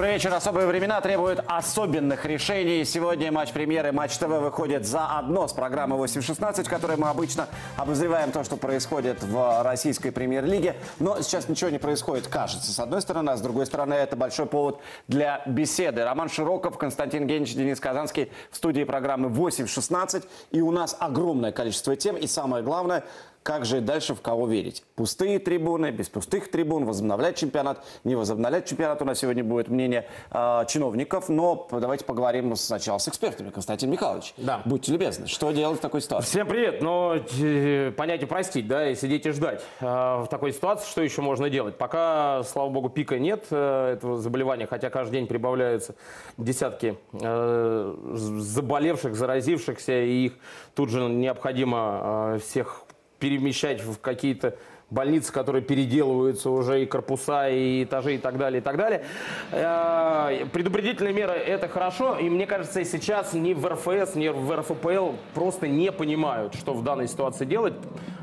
добрый вечер. Особые времена требуют особенных решений. Сегодня матч премьеры Матч ТВ выходит заодно с программы 8.16, в которой мы обычно обозреваем то, что происходит в российской премьер-лиге. Но сейчас ничего не происходит, кажется, с одной стороны, а с другой стороны, это большой повод для беседы. Роман Широков, Константин Генич, Денис Казанский в студии программы 8.16. И у нас огромное количество тем. И самое главное, как же дальше в кого верить? Пустые трибуны, без пустых трибун, возобновлять чемпионат, не возобновлять чемпионат. У нас сегодня будет мнение э, чиновников, но давайте поговорим сначала с экспертами. Константин Михайлович, Да. будьте любезны, что делать в такой ситуации? Всем привет. Но э, понятие простить, да, и сидеть и ждать. А В такой ситуации что еще можно делать? Пока, слава богу, пика нет э, этого заболевания, хотя каждый день прибавляются десятки э, заболевших, заразившихся, и их тут же необходимо э, всех перемещать в какие-то больницы, которые переделываются уже и корпуса, и этажи, и так далее, и так далее. Э, Предупредительные меры – это хорошо, и мне кажется, сейчас ни в РФС, ни в РФПЛ просто не понимают, что в данной ситуации делать.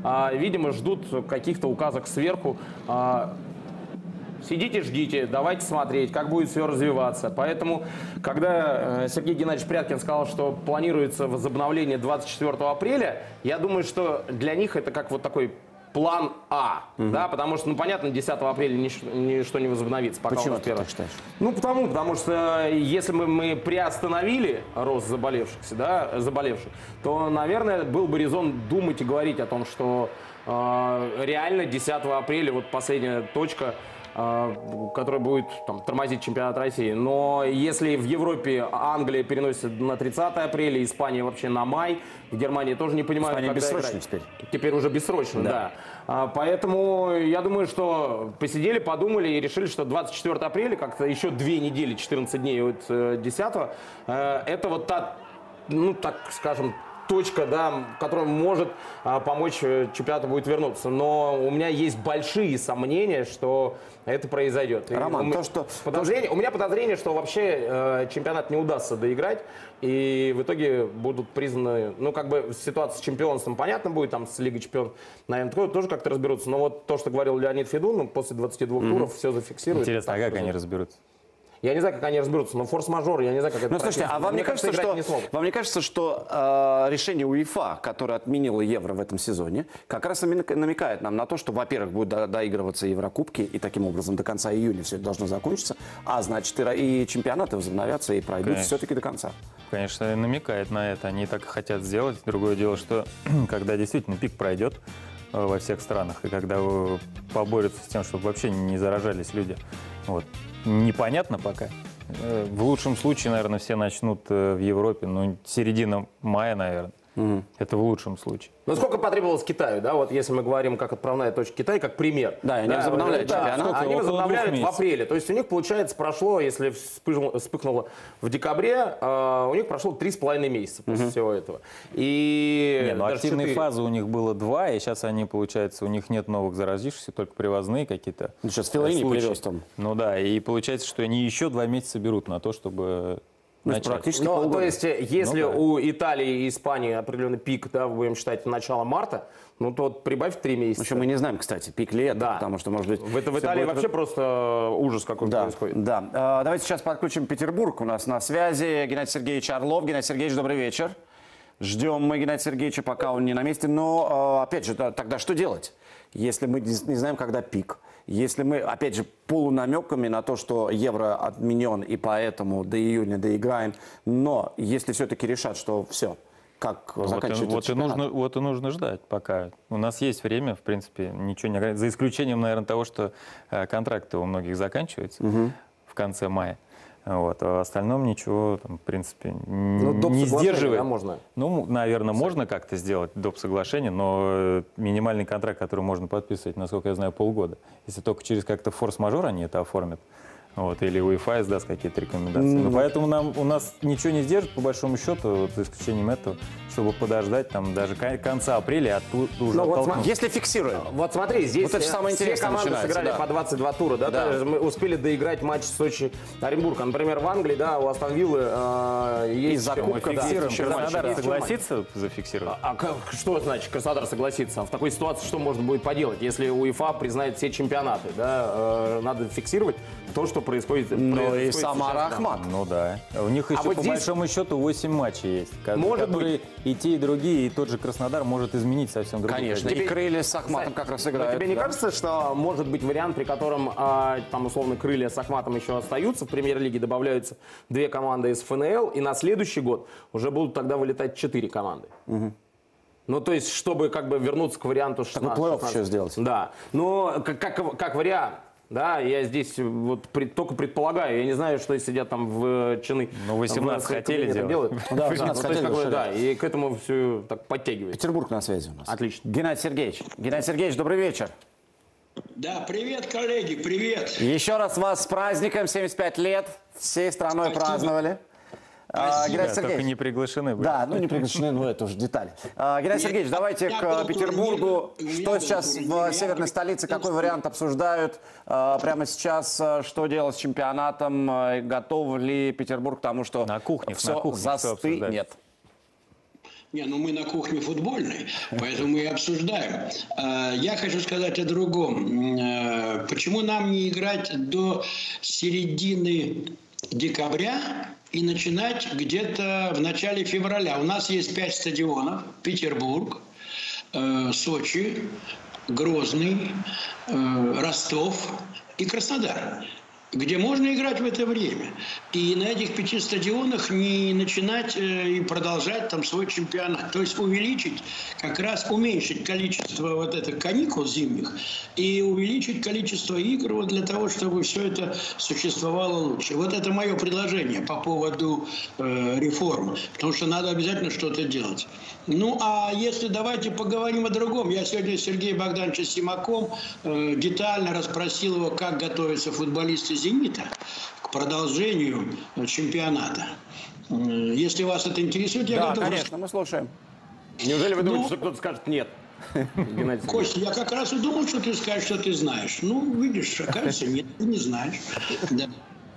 А, Видимо, ждут каких-то указок сверху. Сидите, ждите, давайте смотреть, как будет все развиваться. Поэтому, когда э, Сергей Геннадьевич Пряткин сказал, что планируется возобновление 24 апреля, я думаю, что для них это как вот такой план А, да, потому что, ну, понятно, 10 апреля нич- ничто не возобновится. Пока у Почему нас ты так считаешь? Ну, потому, потому что если мы, мы приостановили рост заболевшихся, да, заболевших, то, наверное, был бы резон думать и говорить о том, что э, реально 10 апреля вот последняя точка, э, которая будет там, тормозить чемпионат России. Но если в Европе Англия переносит на 30 апреля, Испания вообще на май, в Германии тоже не понимают, Испания когда бессрочно играть. теперь. Теперь уже бессрочно, да. А, Поэтому я думаю, что посидели, подумали и решили, что 24 апреля, как-то еще две недели, 14 дней от э, 10 э, это вот та, ну так скажем, точка, да, которая может а, помочь э, чемпионату будет вернуться. Но у меня есть большие сомнения, что это произойдет. И Роман, у меня то, что- подозрение- у меня подозрение, что вообще э, чемпионат не удастся доиграть, и в итоге будут признаны, ну, как бы ситуация с чемпионством понятно будет, там с Лигой чемпионов, наверное, тоже- тоже как-то разберутся. Но вот то, что говорил Леонид Федун, ну, после 22 туров все зафиксирует. Интересно, а как они разберутся? Я не знаю, как они разберутся, но форс-мажор, я не знаю, как это Ну, слушайте, а вам не Мне кажется, что, не вам не кажется, что э, решение УЕФА, которое отменило Евро в этом сезоне, как раз намек- намекает нам на то, что, во-первых, будут до- доигрываться Еврокубки, и таким образом до конца июня все это должно закончиться, а значит, и, и чемпионаты возобновятся и пройдут все-таки до конца. Конечно, намекает на это. Они так и хотят сделать. Другое дело, что когда действительно пик пройдет э, во всех странах, и когда э, поборются с тем, чтобы вообще не заражались люди, вот, непонятно пока. Э, В лучшем случае, наверное, все начнут э, в Европе, ну, середина мая, наверное. Это в лучшем случае. Ну, сколько потребовалось Китаю, да, вот если мы говорим как отправная точка Китая, как пример. Да, они возобновляют да, чемпионат. Они? Около возобновляют в апреле. То есть у них, получается, прошло, если вспыхнуло, вспыхнуло в декабре, э, у них прошло три с половиной месяца после всего этого. И Не, ну, активной четыре. фазы у них было два, и сейчас они, получается, у них нет новых заразившихся, только привозные какие-то Ну, сейчас случаи. привез там. Ну да, и получается, что они еще два месяца берут на то, чтобы Ну, есть начать. практически Ну, полгода. то есть, э, если Ну, да. у Италии и Испании определенный пик, да, будем считать, начало марта, ну, то вот прибавь три месяца. В общем, мы не знаем, кстати, пик ли это, Да. потому что, может быть... В, это- в Италии будет- вообще просто ужас какой Да, происходит. да. Э, Давайте сейчас подключим Петербург. У нас на связи Геннадий Сергеевич Орлов. Геннадий Сергеевич, добрый вечер. Ждем мы Геннадия Сергеевича, пока он не на месте. Но, э, опять же, да, тогда что делать, если мы не знаем, когда пик? Если мы, опять же, полунамеками на то, что евро отменен, и поэтому до июня доиграем, но если все-таки решат, что все, как Вот и, заканчивается вот, и чемпионат? нужно, вот и нужно ждать пока. У нас есть время, в принципе, ничего не. За исключением, наверное, того, что э, контракты у многих заканчиваются в конце мая. Вот. А в остальном ничего, там, в принципе, Ну, доп. не сдерживает. да, можно? Ну, наверное, можно как-то сделать доп. соглашение, но э, минимальный контракт, который можно подписывать, насколько я знаю, полгода. Если только через как-то форс-мажор они это оформят. Вот, или УЕФА издаст какие-то рекомендации. Ну, поэтому нам, у нас ничего не сдержит, по большому счету, вот, за исключением этого, чтобы подождать там даже ко- конца апреля, а тут уже Ну, вот. Если фиксируем. Вот смотри, здесь Вот это самое все интересное команды начинается, сыграли да. по 22 тура, да, Да. есть мы успели доиграть матч Сочи-Оренбург. А, Например, в Англии, да, у Астон Виллы э, есть за еще- Кубка, Мы да, матч, Краснодар да. согласится зафиксировать? А как- что значит Краснодар согласится? В такой ситуации что можно будет поделать, если УЕФА признает все чемпионаты? Да? Э, Надо фиксировать то, что происходит. Ну и Самара. Ахмат. Ну да. У них еще вот по здесь- большому счету 8 матчей есть, Может которые и те, и другие, и тот же Краснодар может изменить совсем другую Конечно. картину. И крылья с Ахматом как раз Но играют. тебе не да. кажется, что может быть вариант, при котором а, там условно крылья с Ахматом еще остаются в премьер-лиге, добавляются две команды из ФНЛ, и на следующий год уже будут тогда вылетать четыре команды. Ну, то есть, чтобы как бы вернуться к варианту 16. плей-офф 16. еще сделать. Да. Но как, как, как вариант. Да, я здесь вот пред- только предполагаю, я не знаю, что сидят там в чины. Ну, 18 в хотели кабинете делать. делают. Да, Да, 18 ну, то есть, хотели да, и к этому все так подтягивается. Петербург на связи у нас. Отлично. Геннадий Сергеевич. Геннадий Сергеевич, добрый вечер. Да, привет, коллеги, привет. Еще раз вас с праздником, 75 лет. Всей страной Спасибо. праздновали. А. Геннадий Да, только Сергеевич. не приглашены были. Да, ну не приглашены, ну это уже детали. А, Геннадий Сергеевич, давайте к э, Петербургу. Что сейчас в северной столице, какой вариант обсуждают а, прямо сейчас? а, Что делать с чемпионатом? Готов ли Петербург к тому, что На кухне, все на кухне застынет? Не, ну мы на кухне футбольной, поэтому мы и обсуждаем. А, Я хочу сказать о другом. Э, Почему нам не играть до середины декабря и начинать где-то в начале февраля? У нас есть пять стадионов. Петербург, э, Сочи, Грозный, э, Ростов и Краснодар где можно играть в это время. И на этих пяти стадионах не начинать э, и продолжать там свой чемпионат. То есть увеличить, как раз уменьшить количество вот этих каникул зимних и увеличить количество игр вот для того, чтобы все это существовало лучше. Вот это мое предложение по поводу э, реформ. Потому что надо обязательно что-то делать. Ну, а если давайте поговорим о другом. Я сегодня с Сергеем Богдановичем Симаком э, детально расспросил его, как готовятся футболисты «Зенита» к продолжению чемпионата. Если вас это интересует, я Да, готов конечно, мы слушаем. Неужели вы думаете, Ну- что кто-то скажет нет? Костя, я как раз и думал, что ты скажешь, что ты знаешь. Ну, видишь, оказывается, нет, ты не знаешь. Да.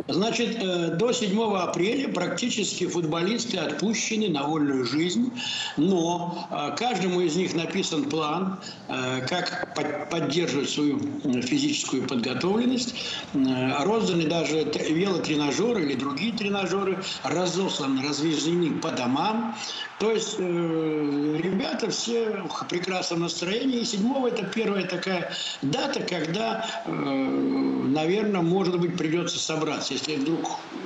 Значит, э, до 7 апреля практически футболисты отпущены на вольную жизнь, но э, каждому из них написан план, э, как под- поддерживать свою физическую подготовленность. Розданы даже велотренажеры или другие тренажеры, разосланы, развезены по домам. То есть ребята все в прекрасном настроении. И 7 это первая такая дата, когда, наверное, может быть, придется собраться, если вдруг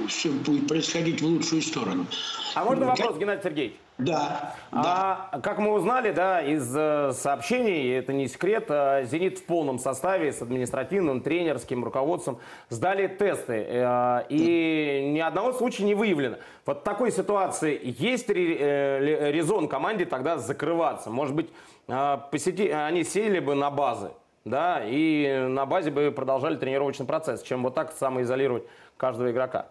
все будет происходить в лучшую сторону. А можно Как- вопрос, Геннадий Сергеевич? Да, да. А как мы узнали, да, из э, сообщений, это не секрет, э, «Зенит» в полном составе с административным, тренерским руководством сдали тесты. э, И ни одного случая не выявлено. Вот в такой ситуации есть резон команде тогда закрываться? Может быть, посети- они сели бы на базы, да, и на базе бы продолжали тренировочный процесс, чем вот так самоизолировать каждого игрока?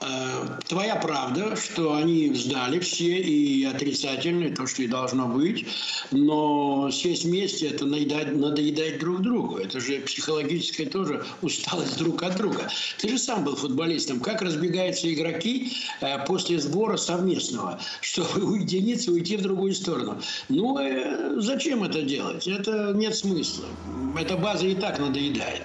Э, Твоя правда, что они сдали все и отрицательные, то, что и должно быть, но сесть вместе это наедать, надоедать друг другу. Это же психологическая тоже усталость друг от друга. Ты же сам был футболистом. Как разбегаются игроки э, после сбора совместного, чтобы уединиться, уйти в другую сторону? Ну, э, зачем это делать? Это нет смысла. Эта база и так надоедает.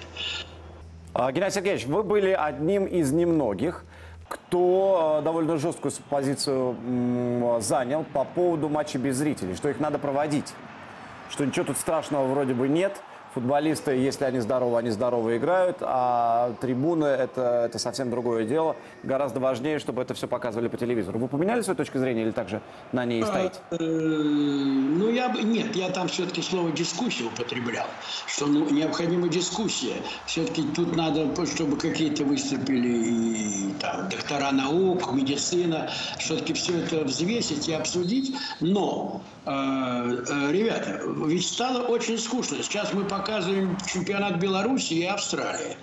А, Геннадий Сергеевич, вы были одним из немногих, кто э, довольно жесткую позицию занял по поводу матча без зрителей, что их надо проводить, что ничего тут страшного вроде бы нет. Футболисты, если они здоровы, они здорово играют, а трибуны это, это совсем другое дело. Гораздо важнее, чтобы это все показывали по телевизору. Вы поменяли свою точку зрения или также на ней стоите? Э, Ну, я бы... Нет, я там все-таки слово «дискуссия» употреблял. Что ну, необходима дискуссия. Все-таки тут надо, чтобы какие-то выступили и доктора наук, медицина. Все-таки все это взвесить и обсудить. Но, э, э, ребята, ведь стало очень скучно. Сейчас мы показываем чемпионат Беларуси и Австралии.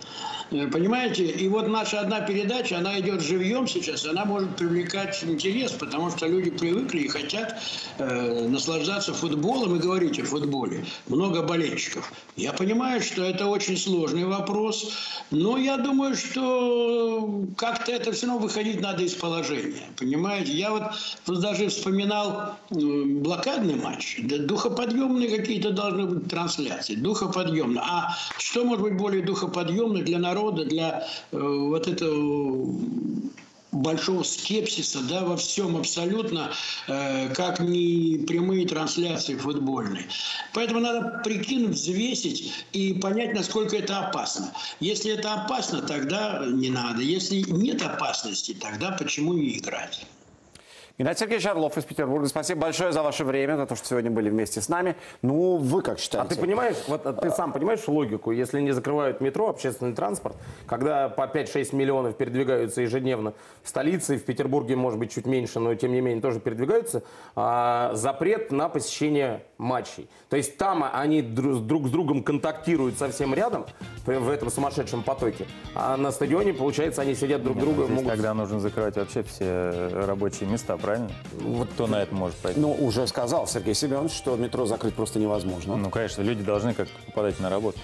Э, Понимаете? И вот наша одна передача, она идет живьем сейчас, она может привлекать интерес, потому что люди привыкли и хотят э, наслаждаться футболом и говорить о футболе. Много болельщиков. Я понимаю, что это очень сложный вопрос, но я думаю, что как-то это все равно выходить надо из положения. Понимаете? Я вот даже вспоминал э, блокадный матч. Да, духоподъемные какие-то должны быть трансляции. Духоподъемные. А что может быть более духоподъемно для народа? Народа, для э, вот этого большого скепсиса да, во всем абсолютно, э, как не прямые трансляции футбольные. Поэтому надо прикинуть, взвесить и понять, насколько это опасно. Если это опасно, тогда не надо. Если нет опасности, тогда почему не играть? Геннадий Сергеевич Орлов из Петербурга, спасибо большое за ваше время, за то, что сегодня были вместе с нами. Ну, вы как считаете? А ты понимаешь, вот а ты сам понимаешь логику, если не закрывают метро, общественный транспорт, когда по 5-6 миллионов передвигаются ежедневно в столице, в Петербурге, может быть, чуть меньше, но тем не менее тоже передвигаются, а, запрет на посещение матчей. То есть там они друг с другом контактируют совсем рядом, в этом сумасшедшем потоке, а на стадионе, получается, они сидят друг друга. Здесь могут... Тогда нужно закрывать вообще все рабочие места, правильно? Вот кто на это может пойти? Ну, уже сказал Сергей Семенович, что метро закрыть просто невозможно. Ну, конечно, люди должны как-то попадать на работу.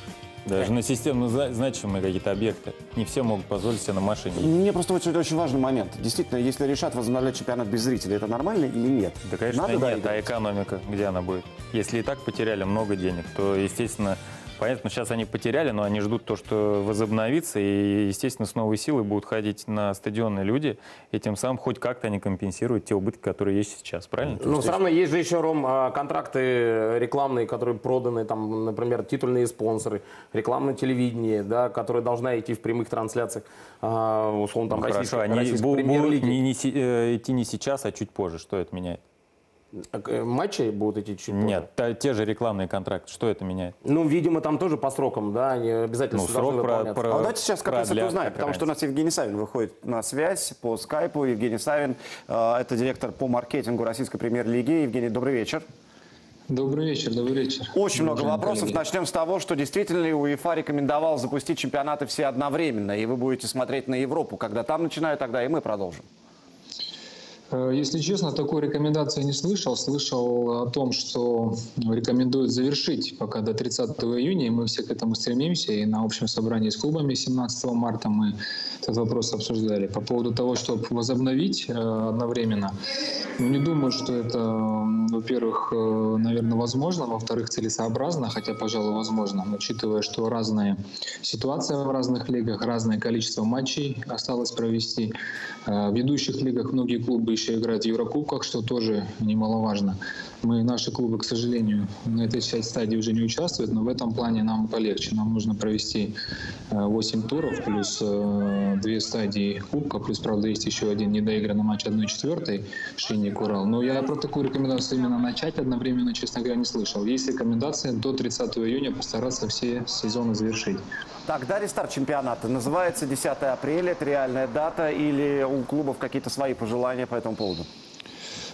Даже на системно значимые какие-то объекты. Не все могут позволить себе на машине. Мне просто очень, очень важный момент. Действительно, если решат возобновлять чемпионат без зрителей, это нормально или нет? Да, конечно, Надо нет. А экономика, где она будет? Если и так потеряли много денег, то, естественно, Понятно, сейчас они потеряли, но они ждут то, что возобновится, и, естественно, с новой силой будут ходить на стадионы люди, и тем самым хоть как-то они компенсируют те убытки, которые есть сейчас, правильно? Ну, все равно есть же еще, Ром, а, контракты рекламные, которые проданы, там, например, титульные спонсоры, рекламное телевидение, да, которое должна идти в прямых трансляциях, а, условно, там, ну, российской, хорошо, они будут не, не, э, идти не сейчас, а чуть позже. Что это меняет? Э, матчи будут идти чуть Нет, та, те же рекламные контракты. Что это меняет? Ну, видимо, там тоже по срокам, да, они обязательно ну, срок про, про, а давайте сейчас как раз это узнаем, потому что у нас Евгений Савин выходит на связь по скайпу. Евгений Савин, э, это директор по маркетингу российской премьер-лиги. Евгений, добрый вечер. Добрый вечер, добрый вечер. Очень много вопросов. Коллеги. Начнем с того, что действительно УЕФА рекомендовал запустить чемпионаты все одновременно, и вы будете смотреть на Европу. Когда там начинают, тогда и мы продолжим. Э, если честно, такой рекомендации не слышал. Слышал о том, что рекомендуют завершить пока до 30 июня, и мы все к этому стремимся. И на общем собрании с клубами 17 марта мы этот вопрос обсуждали. По поводу того, чтобы возобновить э, одновременно, ну, не думаю, что это, во-первых, э, наверное, возможно, во-вторых, целесообразно, хотя, пожалуй, возможно, учитывая, что разные ситуации в разных лигах, разное количество матчей осталось провести. В ведущих лигах многие клубы еще играет в Еврокубках, что тоже немаловажно. Мы, наши клубы, к сожалению, на этой стадии уже не участвуют, но в этом плане нам полегче. Нам нужно провести 8 э, туров плюс э, две стадии Кубка, плюс, правда, есть еще один недоигранный матч 1-4 Шинник Урал. Но я про такую рекомендацию именно начать одновременно, честно говоря, не слышал. Есть рекомендация до 30 июня постараться все сезоны завершить. Так, да, рестарт чемпионата. Называется 10 апреля. Это реальная дата или у клубов какие-то свои пожелания по этому поводу?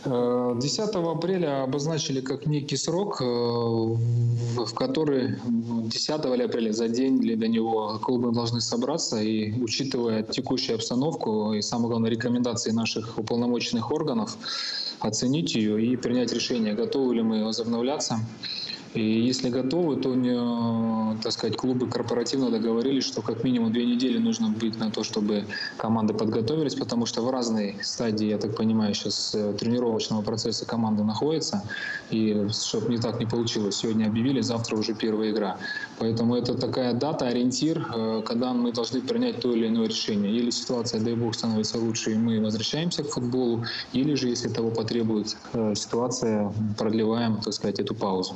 10 э, апреля обозначили как некий срок, э, в который 10 или апреля за день или до него клубы должны собраться и, учитывая текущую обстановку и, самое главное, рекомендации наших уполномоченных органов, оценить ее и принять решение, готовы ли мы возобновляться и если готовы, то, так сказать, клубы корпоративно договорились, что как минимум две недели нужно быть на то, чтобы команды подготовились, потому что в разной стадии, я так понимаю, сейчас э, тренировочного процесса команды находится. И чтобы не так не получилось, сегодня объявили, завтра уже первая игра. Поэтому это такая дата, ориентир, э, когда мы должны принять то или иное решение. Или ситуация, дай бог, становится лучше, и мы возвращаемся к футболу, или же, если того потребует э, ситуация, продлеваем, так сказать, эту паузу.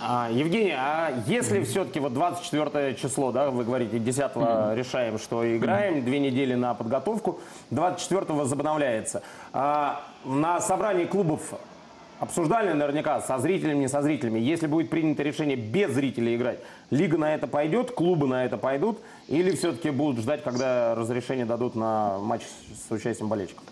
А, Евгений, а если все-таки вот 24 число, да, вы говорите, 10 mm-hmm. решаем, что играем, две недели на подготовку, 24 возобновляется. А, на собрании клубов обсуждали наверняка со зрителями, не со зрителями, если будет принято решение без зрителей играть, лига на это пойдет, клубы на это пойдут, или все-таки будут ждать, когда разрешение дадут на матч с участием болельщиков?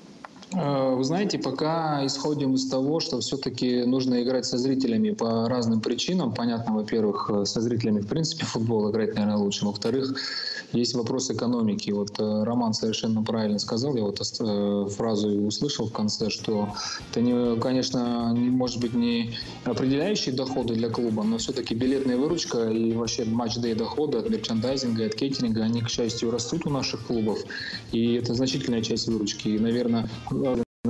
Э, вы знаете, пока исходим из того, что все-таки нужно играть со зрителями по разным причинам. Понятно, во-первых, э, со зрителями в принципе футбол играть, наверное, лучше. Во-вторых, есть вопрос экономики. Вот э, Роман совершенно правильно сказал, я вот фразу услышал в конце, что это, не, конечно, может быть не определяющие доходы для клуба, но все-таки билетная выручка и вообще матч-дей доходы от мерчендайзинга, от кейтеринга, они, к счастью, растут у наших клубов. И это значительная часть выручки. И, наверное,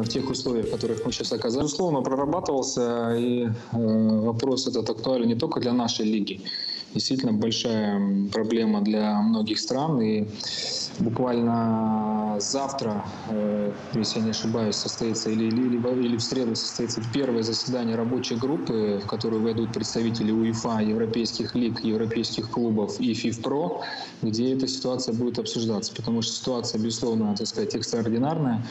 в тех условиях, в которых мы сейчас оказались. Безусловно, прорабатывался, и э, вопрос этот актуален не только для нашей лиги. Действительно большая проблема для многих стран. И буквально завтра, э, если я не ошибаюсь, состоится или, или, или в среду состоится первое заседание рабочей группы, в которую войдут представители УЕФА, европейских лиг, европейских клубов и ФИФПРО, где эта ситуация будет обсуждаться. Потому что ситуация, безусловно, так сказать, экстраординарная,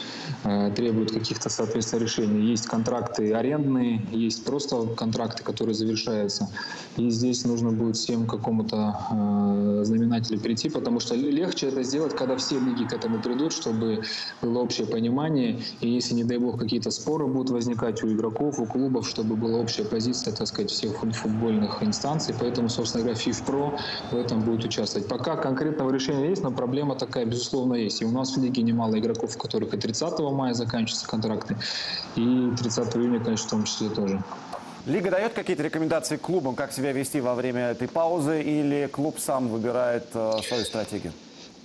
э, требует каких-то, соответственно, решений. Есть контракты арендные, есть просто контракты, которые завершаются. И здесь нужно будет всем к какому-то э, знаменателю перейти, потому что легче это сделать, когда все лиги к этому придут, чтобы было общее понимание. И если, не дай бог, какие-то споры будут возникать у игроков, у клубов, чтобы была общая позиция, так сказать, всех футбольных инстанций. Поэтому, собственно говоря, FIFPro в этом будет участвовать. Пока конкретного решения есть, но проблема такая, безусловно, есть. И у нас в лиге немало игроков, у которых и 30 мая заканчиваются контракты, и 30 июня, конечно, в том числе тоже. Лига дает какие-то рекомендации клубам, как себя вести во время этой паузы, или клуб сам выбирает э, свою стратегию?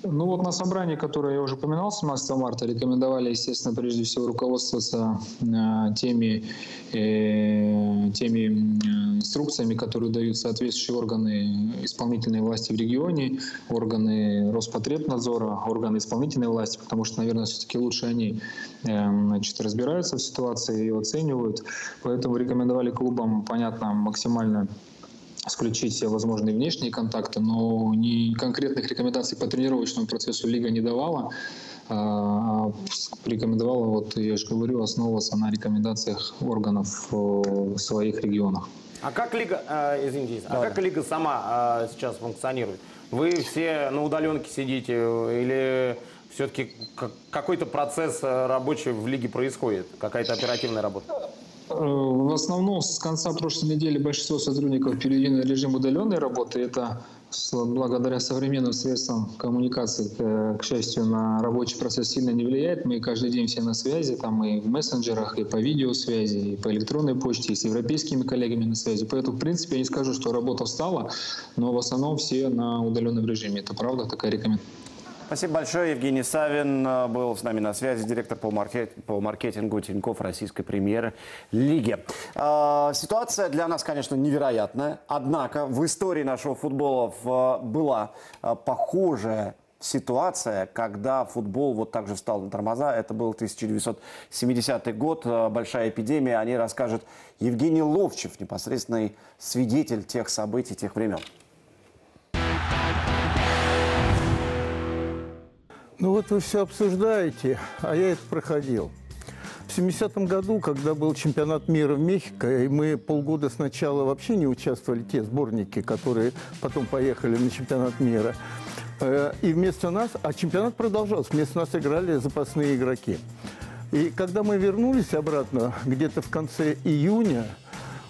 Ну вот на собрании, которое я уже упоминал, 17 марта, рекомендовали, естественно, прежде всего руководствоваться э, теми, э, теми инструкциями, которые дают соответствующие органы исполнительной власти в регионе, органы Роспотребнадзора, органы исполнительной власти, потому что, наверное, все-таки лучше они э, значит, разбираются в ситуации и оценивают. Поэтому рекомендовали клубам, понятно, максимально исключить все возможные внешние контакты, но ни конкретных рекомендаций по тренировочному процессу Лига не давала. А рекомендовала, вот я же говорю, основываться на рекомендациях органов в своих регионах. А как Лига, э, извините, а как Лига сама э, сейчас функционирует? Вы все на удаленке сидите или все-таки какой-то процесс рабочий в Лиге происходит? Какая-то оперативная работа? Э, в основном с конца прошлой недели большинство сотрудников перевели на режим удаленной работы. Это благодаря современным средствам коммуникации, к счастью, на рабочий процесс сильно не влияет. Мы каждый день все на связи, там и в мессенджерах, и по видеосвязи, и по электронной почте, и с европейскими коллегами на связи. Поэтому, в принципе, я не скажу, что работа встала, но в основном все на удаленном режиме. Это правда такая рекомендация. Спасибо большое. Евгений Савин э, был с нами на связи, директор по, маркет... по маркетингу Тинькофф Российской премьер-лиги. Э, ситуация для нас, конечно, невероятная. Однако в истории нашего футбола была э, похожая ситуация, когда футбол вот так же встал на тормоза. Это был 1970 год, большая эпидемия. О ней расскажет Евгений Ловчев, непосредственный свидетель тех событий, тех времен. Ну вот вы все обсуждаете, а я это проходил. В 70-м году, когда был чемпионат мира в Мехико, и мы полгода сначала вообще не участвовали, те сборники, которые потом поехали на чемпионат мира, э, и вместо нас, а чемпионат продолжался, вместо нас играли запасные игроки. И когда мы вернулись обратно, где-то в конце июня,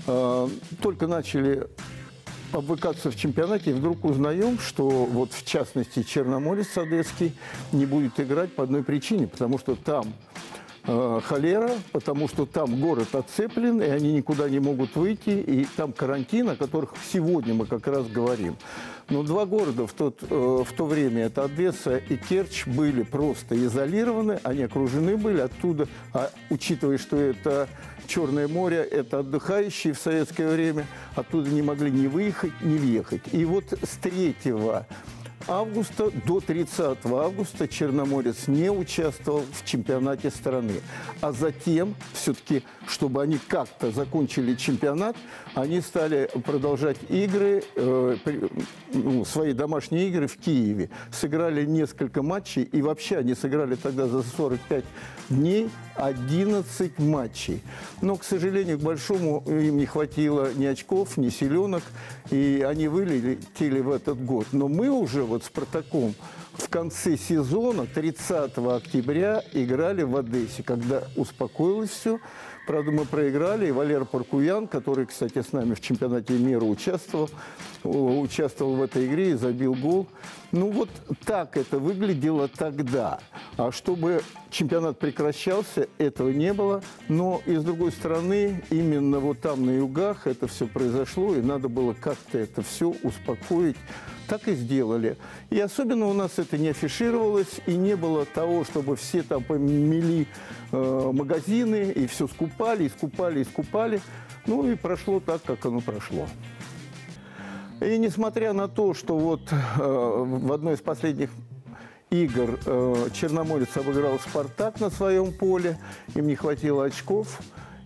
э, только начали обвыкаться в чемпионате, и вдруг узнаем, что вот в частности Черноморец Одесский не будет играть по одной причине, потому что там э, холера, потому что там город отцеплен, и они никуда не могут выйти, и там карантин, о которых сегодня мы как раз говорим. Но два города в, тот, э, в то время, это Одесса и Керчь, были просто изолированы, они окружены были оттуда, а учитывая, что это Черное море – это отдыхающие в советское время, оттуда не могли ни выехать, ни въехать. И вот с 3 августа до 30 августа Черноморец не участвовал в чемпионате страны. А затем, все-таки, чтобы они как-то закончили чемпионат, они стали продолжать игры, э, ну, свои домашние игры в Киеве. Сыграли несколько матчей, и вообще они сыграли тогда за 45 дней 11 матчей. Но, к сожалению, к большому им не хватило ни очков, ни селенок, и они вылетели в этот год. Но мы уже вот «Спартаком» в конце сезона, 30 октября, играли в Одессе, когда успокоилось все. Правда, мы проиграли, и Валер Паркуян, который, кстати, с нами в чемпионате мира участвовал, участвовал в этой игре и забил гол. Ну вот так это выглядело тогда. А чтобы чемпионат прекращался, этого не было. Но и с другой стороны, именно вот там на югах это все произошло, и надо было как-то это все успокоить. Так и сделали. И особенно у нас это не афишировалось, и не было того, чтобы все там помели э, магазины, и все скупали, и скупали, и скупали. Ну и прошло так, как оно прошло. И несмотря на то, что вот э, в одной из последних игр э, Черноморец обыграл «Спартак» на своем поле, им не хватило очков,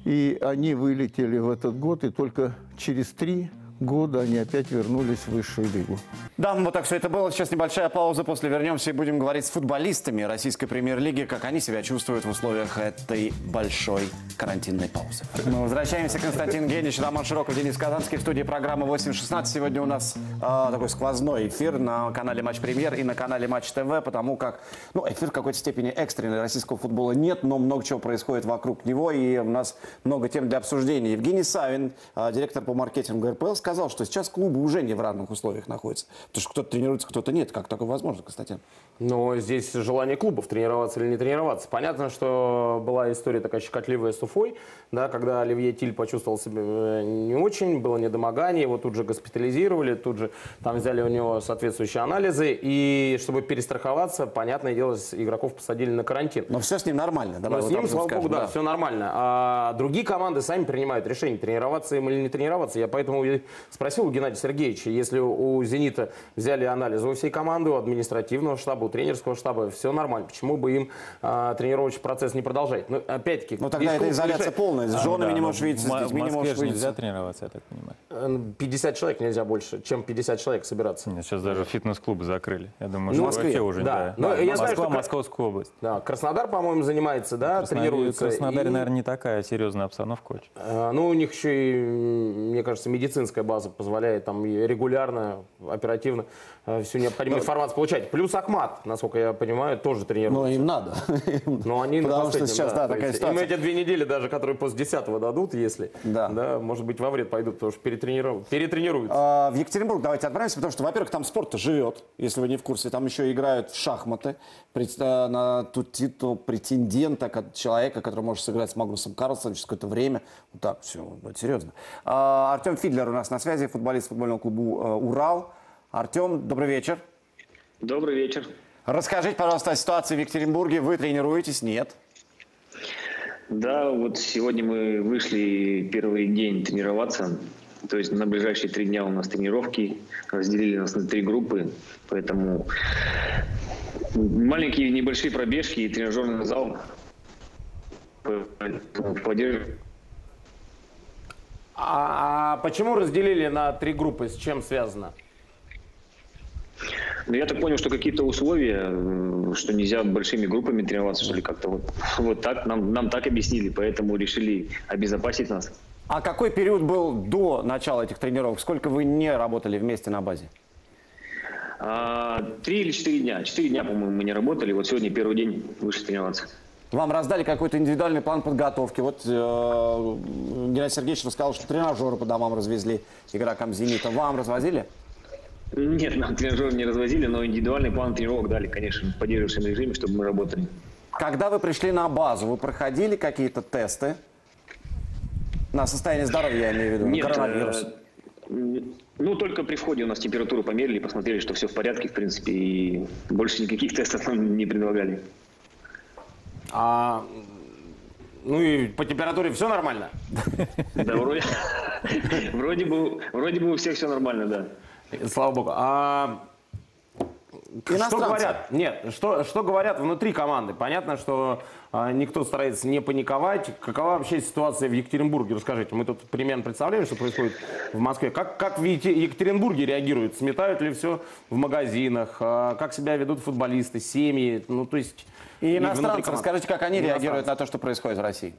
и они вылетели в этот год, и только через три года они опять вернулись в высшую лигу. Да, вот так все это было. Сейчас небольшая пауза. После вернемся и будем говорить с футболистами российской премьер-лиги, как они себя чувствуют в условиях этой большой карантинной паузы. Мы возвращаемся. Константин Генич, Роман Широков, Денис Казанский в студии программы 8.16. Сегодня у нас э, такой сквозной эфир на канале Матч Премьер и на канале Матч ТВ, потому как, ну, эфир в какой-то степени экстренный российского футбола нет, но много чего происходит вокруг него, и у нас много тем для обсуждения. Евгений Савин, э, директор по маркетингу РПЛ, сказал, что сейчас клубы уже не в равных условиях находятся. Потому что кто-то тренируется, кто-то нет. Как такое возможно, Константин? Но здесь желание клубов тренироваться или не тренироваться. Понятно, что была история такая щекотливая с Уфой, да, когда Оливье Тиль почувствовал себя э, не очень, было недомогание, его тут же госпитализировали, тут же там взяли у него соответствующие анализы, и чтобы перестраховаться, понятное дело, игроков посадили на карантин. Но все с ним нормально. Давай Но вот с ним, слава скажем, богу, да, все нормально. А другие команды сами принимают решение, тренироваться им или не тренироваться. Я поэтому спросил у Геннадия Сергеевича, если у «Зенита» взяли анализы у всей команды, у административного штаба, у тренерского штаба, все нормально. Почему бы им а, тренировочный процесс не продолжать? Ну, опять-таки... Ну тогда это изоляция решает. полная. С А, женами да, не но можешь видеться, с детьми не можешь же нельзя видеться. тренироваться, я так понимаю. Э, 50 человек нельзя больше, чем 50 человек собираться. Нет, сейчас даже фитнес-клубы закрыли. Я думаю, Ну, что в Москве, вообще уже да. не Но я знаю, Москва, что- Московская область. Да, Краснодар, по-моему, занимается, да, Краснодар- тренируется. В Краснодаре, и- наверное, не такая серьезная обстановка очень. Э, Ну, у них еще и, мне кажется, медицинская база позволяет там регулярно, оперативно всю необходимую информацию получать. Плюс Ахмат, насколько я понимаю, тоже тренируется. Но им надо. Но они на Потому что сейчас, да, То такая ситуация. Им эти две недели даже, которые после 10 дадут, если, Да. может быть, во вред пойдут, потому что перетрениров- перетренируются. А, В Екатеринбург давайте отправимся, потому что, во-первых, там спорт-то живет, если вы не в курсе. Там еще играют в шахматы Пред- э, на тот титул претендента, человека, который может сыграть с Магнусом Карлсоном через какое-то время. Вот так, все, серьезно. А, Артем Фидлер у нас на связи, футболист футбольного клуба э, «Урал». Артем, добрый вечер. Добрый вечер. Расскажите, пожалуйста, о ситуации в Екатеринбурге. Вы тренируетесь? Нет? Да, вот сегодня мы вышли первый день тренироваться. То есть на ближайшие три дня у нас тренировки. Разделили нас на три группы. Поэтому маленькие небольшие пробежки и тренажерный зал. Поддерживаем. А, а почему разделили на три группы? С чем связано? Но я так понял, что какие-то условия, что нельзя большими группами тренироваться, что ли, как-то вот, вот так, нам, нам так объяснили, поэтому решили обезопасить нас. А какой период был до начала этих тренировок? Сколько вы не работали вместе на базе? А, Три или четыре дня. Четыре дня, по-моему, мы не работали. Вот сегодня первый день вышли тренироваться. Вам раздали какой-то индивидуальный план подготовки. Вот э, Геннадий Сергеевич рассказал, что тренажеры по домам развезли игрокам «Зенита». Вам развозили? Нет, нам тренажер не развозили, но индивидуальный план тренировок дали, конечно, в поддерживающем режиме, чтобы мы работали. Когда вы пришли на базу, вы проходили какие-то тесты? На состояние здоровья, я имею в виду, Нет, коронавирус. э, ну, только при входе у нас температуру померили, посмотрели, что все в порядке, в принципе, и больше никаких тестов нам не предлагали. А, ну и по температуре все нормально? Да, вроде, вроде, бы, вроде бы у всех все нормально, да. Слава богу. А что говорят? Нет, что, что говорят внутри команды? Понятно, что а, никто старается не паниковать. Какова вообще ситуация в Екатеринбурге? Расскажите, мы тут примерно представляем, что происходит в Москве. Как, как в Екате- Екатеринбурге реагируют? Сметают ли все в магазинах? А, как себя ведут футболисты, семьи? Ну, то есть... И иностранцы, команд. расскажите, как они реагируют на то, что происходит в России?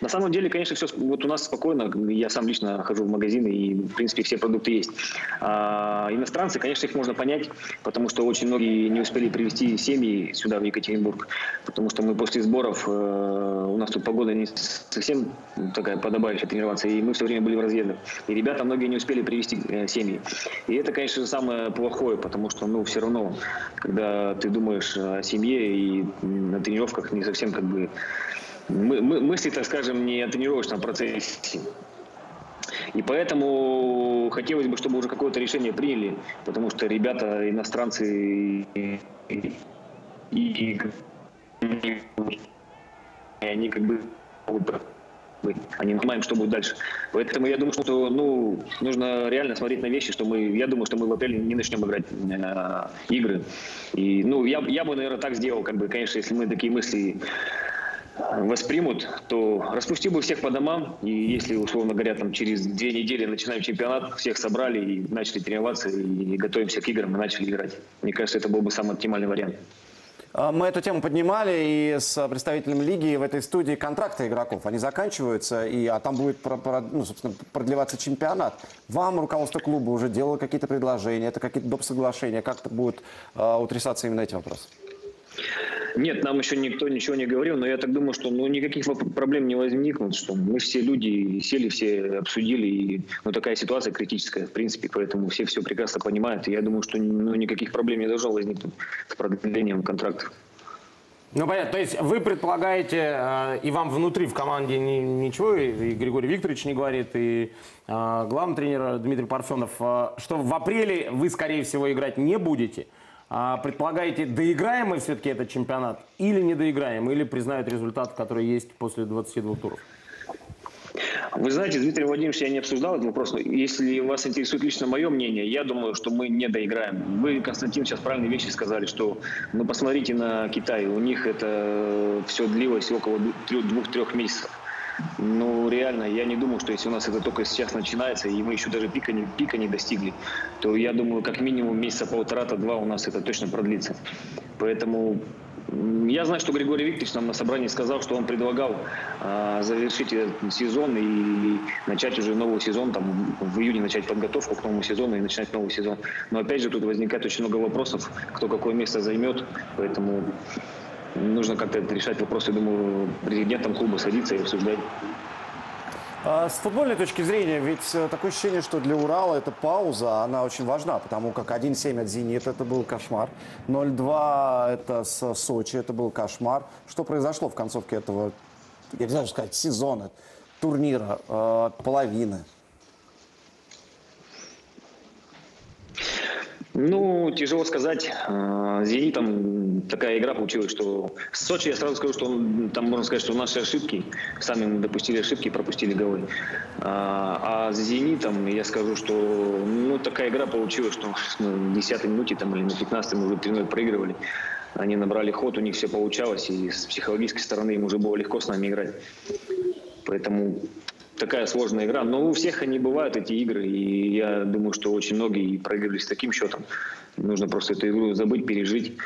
На самом деле, конечно, все вот у нас спокойно. Я сам лично хожу в магазины и, в принципе, все продукты есть. А иностранцы, конечно, их можно понять, потому что очень многие не успели привезти семьи сюда, в Екатеринбург, потому что мы после сборов, э, у нас тут погода не совсем такая подобающая тренироваться, и мы все время были в разъездах. И ребята многие не успели привезти э, семьи. И это, конечно, самое плохое, потому что, ну, все равно, когда ты думаешь о семье и на тренировках не совсем как бы мы, мы, мысли, так скажем, не о тренировочном процессе. И поэтому хотелось бы, чтобы уже какое-то решение приняли, потому что ребята, иностранцы, и, и- и- они как бы они знаем, что будет дальше. Поэтому я думаю, что ну, нужно реально смотреть на вещи, что мы, я думаю, что мы в апреле не начнем играть э, игры. И, ну, я, я бы, наверное, так сделал, как бы, конечно, если мы такие мысли воспримут, то распусти бы всех по домам, и если, условно говоря, там через две недели начинаем чемпионат, всех собрали и начали тренироваться, и готовимся к играм, и начали играть. Мне кажется, это был бы самый оптимальный вариант. А, Мы эту тему поднимали и с представителем лиги в этой студии контракты игроков. Они заканчиваются, и, а там будет ну, собственно, продлеваться чемпионат. Вам руководство клуба уже делало какие-то предложения, это какие-то доп. соглашения. Как будет э, утрясаться именно эти вопросы? Нет, нам еще никто ничего не говорил, но я так думаю, что ну, никаких проблем не возникнут, что мы все люди сели, все обсудили, и ну, такая ситуация критическая, в принципе, поэтому все все прекрасно понимают, и я думаю, что ну, никаких проблем не должно возникнуть с продлением контрактов. Ну, понятно. То есть вы предполагаете, э, и вам внутри в команде ни- ничего, и и Григорий Викторович не говорит, и э, главный тренер Дмитрий Парфенов, э, что в апреле вы, скорее всего, играть не будете. А предполагаете, доиграем мы все-таки этот чемпионат или не доиграем, или признают результат, который есть после 22 туров? Вы знаете, с Дмитрием Владимировичем я не обсуждал этот вопрос, если вас интересует лично мое мнение, я думаю, что мы не доиграем. Вы, Константин, сейчас правильные вещи сказали, что ну, посмотрите на Китай, у них это все длилось около двух- двух-трех месяцев. Ну, реально, я не думаю, что если у нас это только сейчас начинается, и мы еще даже пика не, пика не достигли, то я думаю, как минимум месяца полтора-то два у нас это точно продлится. Поэтому я знаю, что Григорий Викторович нам на собрании сказал, что он предлагал а, завершить этот сезон и начать уже новый сезон, там в июне начать подготовку к новому сезону и начинать новый сезон. Но опять же тут возникает очень много вопросов, кто какое место займет, поэтому нужно как-то решать вопрос, я думаю, президентом клуба садиться и обсуждать. А С футбольной точки зрения, ведь э, такое ощущение, что для Урала эта пауза, она очень важна, потому как 1-7 от «Зенита» это был кошмар, 0-2 это с Сочи, это был кошмар. Что произошло в концовке этого, я не знаю, сказать, сезона, турнира, э, половины? Ну, тяжело сказать. Э, Зенитом такая игра получилась, что с Сочи я сразу скажу, что он, там можно сказать, что наши ошибки, сами мы допустили ошибки пропустили голы. А, а с Зенитом я скажу, что ну, такая игра получилась, что на 10 минуте там, или на 15 мы уже 3 проигрывали. Они набрали ход, у них все получалось, и с психологической стороны им уже было легко с нами играть. Поэтому такая сложная игра. Но у всех они бывают, эти игры. И я думаю, что очень многие проигрывали с таким счетом. Нужно просто эту игру забыть, пережить.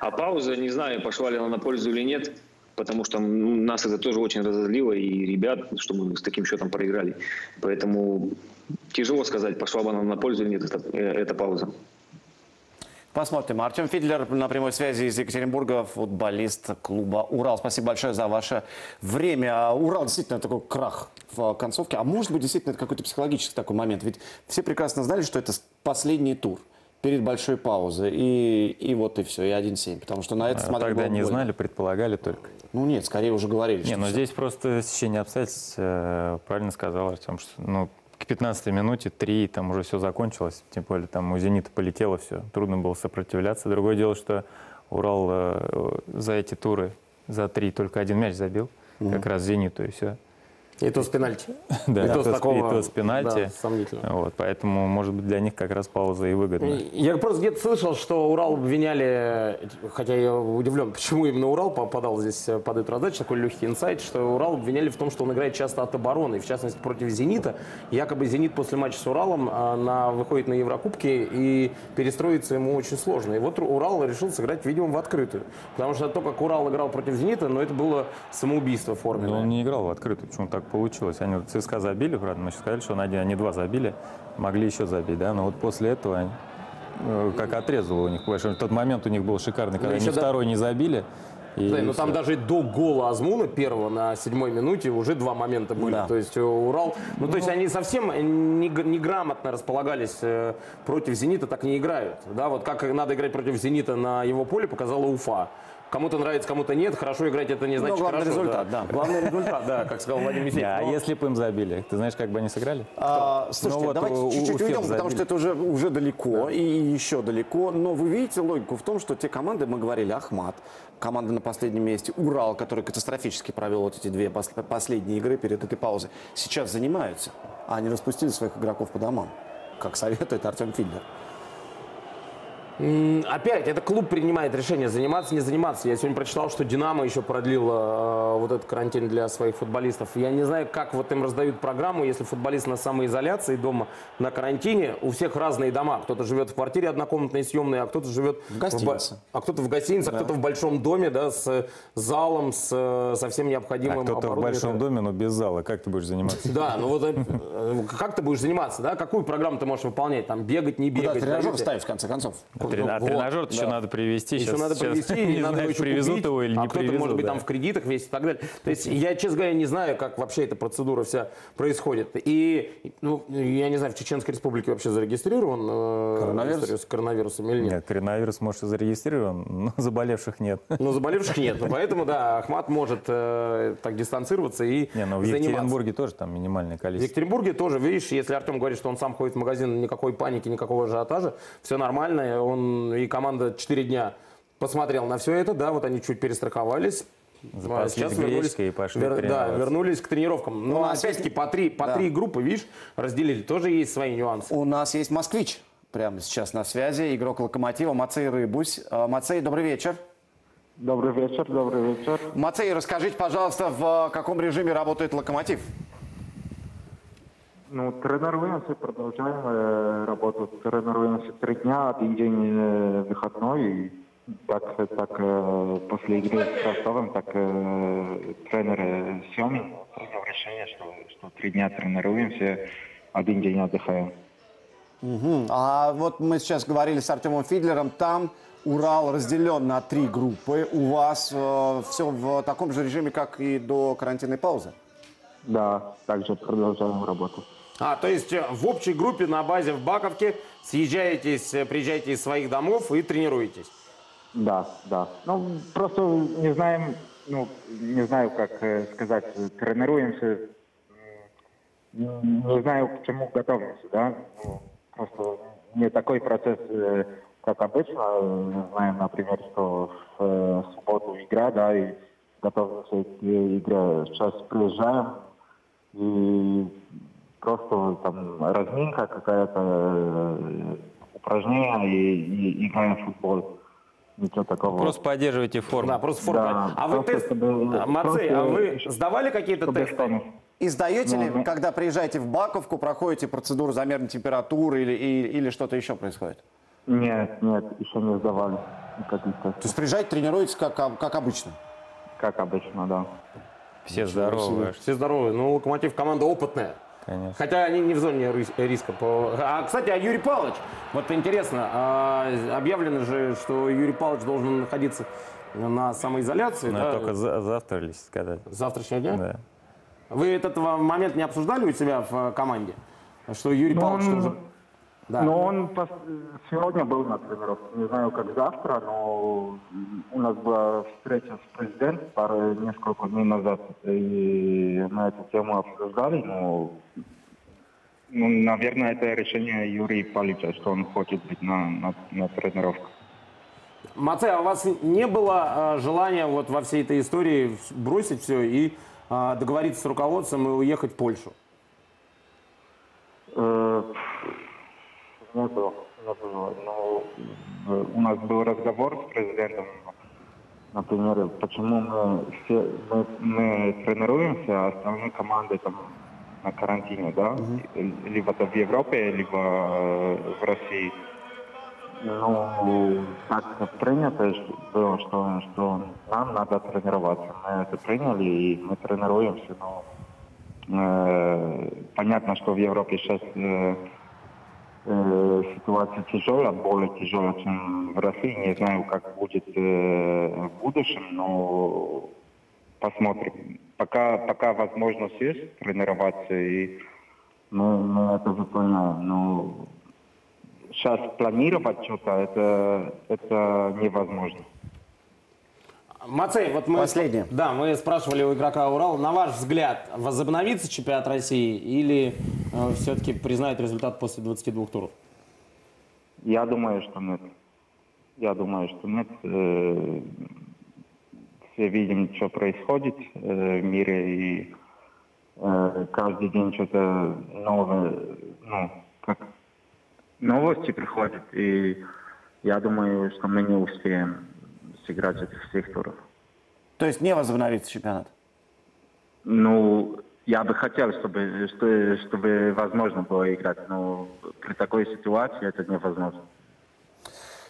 А пауза, не знаю, пошла ли она на пользу или нет. Потому что нас это тоже очень разозлило. И ребят, что мы с таким счетом проиграли. Поэтому тяжело сказать, пошла бы она на пользу или нет эта, э, эта пауза. Посмотрим. Артем Фидлер на прямой связи из Екатеринбурга, футболист клуба «Урал». Спасибо большое за ваше время. А Урал действительно такой крах в концовке. А может быть, действительно, это какой-то психологический такой момент. Ведь все прекрасно знали, что это последний тур перед большой паузой. И, и вот и все, и 1-7. Потому что на это А смотрели Тогда не больно. знали, предполагали только. Ну нет, скорее уже говорили. Не, но всё. здесь просто стечение обстоятельств, э, правильно сказал Артем, что ну, к 15 минуте, 3, там уже все закончилось, тем более там у «Зенита» полетело все, трудно было сопротивляться. Другое дело, что Урал э, за эти туры, за три только один мяч забил, как раз «Зениту» и все. И то с пенальти. Да, И то с такого, и то с пенальти. да, сомнительно. Вот, поэтому, может быть, для них как раз пауза и выгодна. Я просто где-то слышал, что Урал обвиняли, хотя я удивлен, почему именно Урал попадал здесь под эту раздачу, такой легкий инсайт, что Урал обвиняли в том, что он играет часто от обороны, и в частности против «Зенита». Якобы «Зенит» после матча с Уралом а, на, выходит на Еврокубки, и перестроиться ему очень сложно. И вот Урал решил сыграть, видимо, в открытую. Потому что то, как Урал играл против «Зенита», но это было самоубийство Но форменное. он не играл в открытую, почему так получилось. Они вот ЦСКА забили, правда, мы сейчас сказали, что он один, они два забили, могли еще забить, да, но вот после этого они, э, как отрезало у них, в тот момент у них был шикарный, когда Ну, они еще да- второй не забили. и Да, но там всё. даже до гола Азмуна первого на седьмой минуте уже два момента были. Да. То есть э, Урал, ну, то есть они совсем не- неграмотно располагались э, против Зенита, так не играют. Да, вот как надо играть против Зенита на его поле, показала Уфа. Кому-то нравится, кому-то нет. Хорошо играть это не значит Ну, главный хорошо. результат, да. Главный результат, да, как сказал Владимир Мисеев. а Но- если бы им забили? Ты знаешь, как бы они сыграли? А, слушайте, Ну давайте чуть-чуть уйдем, потому что это уже, уже далеко и еще далеко. Но вы видите логику в том, что те команды, мы говорили, Ахмат, команда на последнем месте, Урал, который катастрофически провел вот эти две пос- последние игры перед этой паузой, сейчас занимаются, а они распустили своих игроков по домам, как советует Артем Фидлер. Опять, это клуб принимает решение, заниматься, не заниматься. Я сегодня прочитал, что «Динамо» еще продлил э, вот этот карантин для своих футболистов. Я не знаю, как вот им раздают программу, если футболист на самоизоляции дома на карантине. У всех разные дома. Кто-то живет в квартире однокомнатной съемной, а кто-то живет В гостинице. ба- а кто-то в гостинице, а кто-то в большом доме, да, с залом, с, э, со всем А необходимым кто-то в большом доме, но без зала. Как ты будешь заниматься? Да, ну вот э, как ты будешь заниматься, да? Какую программу ты можешь выполнять? Там бегать, не Куда бегать? тренажер даете? ставить, в конце концов? Трен- А Вот, тренажер еще да. надо привезти. Еще Сейчас- надо сейчас привезти, не надо знаю, еще привезут купить, его или а не кто-то, привезут. может быть, да. там в кредитах весь и так далее. То есть я, честно говоря, не знаю, как вообще эта процедура вся происходит. И, ну, я не знаю, в Чеченской Республике вообще зарегистрирован э, Коронавирус? история с коронавирусом или нет. Нет, коронавирус, может, и зарегистрирован, но заболевших нет. Но заболевших нет. Ну, поэтому, да, Ахмат может э, так дистанцироваться и Не, ну в заниматься. Екатеринбурге тоже там минимальное В количество. Екатеринбурге тоже, видишь, если Артем говорит, что он сам ходит в магазин, никакой паники, никакого ажиотажа, все нормально, он и команда 4 дня посмотрел на все это, да, вот они чуть перестраховались. Запаслись А гречкой и пошли да, тренироваться. вернулись к тренировкам. Но У нас опять-таки по три, по Да. три группы, видишь, разделили. Тоже есть свои нюансы. У нас есть москвич прямо сейчас на связи, игрок Локомотива Мацей Рыбусь. А, Мацей, добрый вечер. Добрый вечер, добрый вечер. Мацей, расскажите, пожалуйста, в каком режиме работает Локомотив? Ну, тренируемся, продолжаем э, работу. Тренируемся три дня, один день э, выходной. И так, так э, после игры с Ростовом, так э, тренер э, Семин принял решение, что, что три дня тренируемся, один день отдыхаем. Мгм. А вот мы сейчас говорили с Артемом Фидлером, там Урал разделен на три группы. У вас все в таком же режиме, как и до карантинной паузы? Да, также продолжаем работу. А, то есть э, в общей группе на базе в Баковке съезжаетесь, э, приезжаете из своих домов и тренируетесь. Да, да. Ну, просто не знаем, ну, не знаю, как э, сказать, тренируемся, не знаю, к чему готовимся, да. Ну, просто не такой процесс, как обычно. Знаем, например, что в субботу игра, да, и готовимся к игре. Сейчас приезжаем, и просто там разминка какая-то, э, упражнение и, и играем в футбол. Ничего такого. Просто поддерживайте форму. Да, просто форма. Да, а вы тест... чтобы- А, Мацей, а вы сдавали какие-то тесты? И сдаете ли, Ну, ну. когда приезжаете в Баковку, проходите процедуру замерной температуры или, и- или что-то еще происходит? Нет, нет, еще не сдавали никаких То тестов. есть приезжаете, тренируетесь как, как обычно? Как обычно, да. Все здоровы. Все здоровы. Ну, Локомотив команда опытная. Конечно. Хотя они не в зоне рис- риска. по- А, кстати, а Юрий Павлович, вот интересно, а, объявлено же, что Юрий Павлович должен находиться на самоизоляции, Ну, да, только за- завтра лишь сказать. завтрашнего дня. Да. Вы этот момент не обсуждали у себя в э, команде? Что Юрий Ну, Павлович он- должен... Да. Но он сегодня был на тренировке. Не знаю, как завтра, но у нас была встреча с президентом пару, несколько дней назад, и мы эту тему обсуждали, но ну, наверное, это решение Юрия Павловича, что он хочет быть на, на, на тренировках. Мацей, а у вас не было э, желания вот во всей этой истории бросить все и э, договориться с руководством и уехать в Польшу? Э, Не было, не было. Но э, у нас был разговор с президентом, например, почему мы все мы, мы тренируемся, а остальные команды там на карантине, да, либо это в Европе, либо э, в России. Ну, так принято что- было, что, что нам надо тренироваться. Мы это приняли, и мы тренируемся, но Э, Понятно, что в Европе сейчас э, э, ситуация тяжелая, более тяжелая, чем в России. Не знаю, как будет э, в будущем, но посмотрим. Пока, пока возможность есть тренироваться, и мы, мы это выполняем. Но сейчас планировать что-то, это, это невозможно. Мацей, вот мы... Последнее. Да, мы спрашивали у игрока Урал, на ваш взгляд, возобновится чемпионат России или все-таки признают результат после 22 туров? Я думаю, что нет. Я думаю, что нет. Э, Все видим, что происходит э, в мире, и э, каждый день что-то новое, ну, как новости приходят, и я думаю, что мы не успеем сыграть этих всех туров. То есть не возобновится чемпионат? Ну, я бы хотел, чтобы, что- чтобы возможно было играть, но при такой ситуации это невозможно.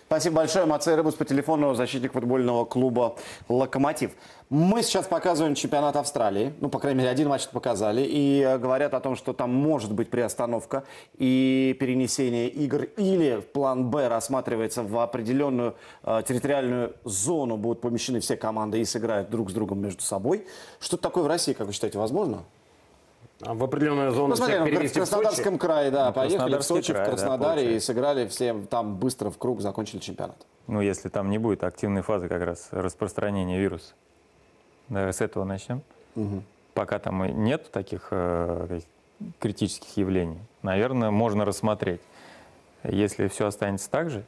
Спасибо большое. Мацей Рыбус по телефону, защитник футбольного клуба «Локомотив». Мы сейчас показываем чемпионат Австралии. Ну, по крайней мере, один матч показали. И э, говорят о том, что там может быть приостановка и перенесение игр. Или план «Б» рассматривается в определенную э, территориальную зону. Будут помещены все команды и сыграют друг с другом между собой. Что-то такое в России, как вы считаете, возможно? А В определенную зону Ну, смотри, в перевести в Сочи? Краснодарском крае, да, Ну, поехали в Сочи, край, в да, Краснодаре и получается. сыграли все там быстро в круг, закончили чемпионат. Ну, если там не будет активной фазы как раз распространения вируса. Давай с этого начнем. Пока там и нет таких э, критических явлений, наверное, можно рассмотреть. Если все останется так же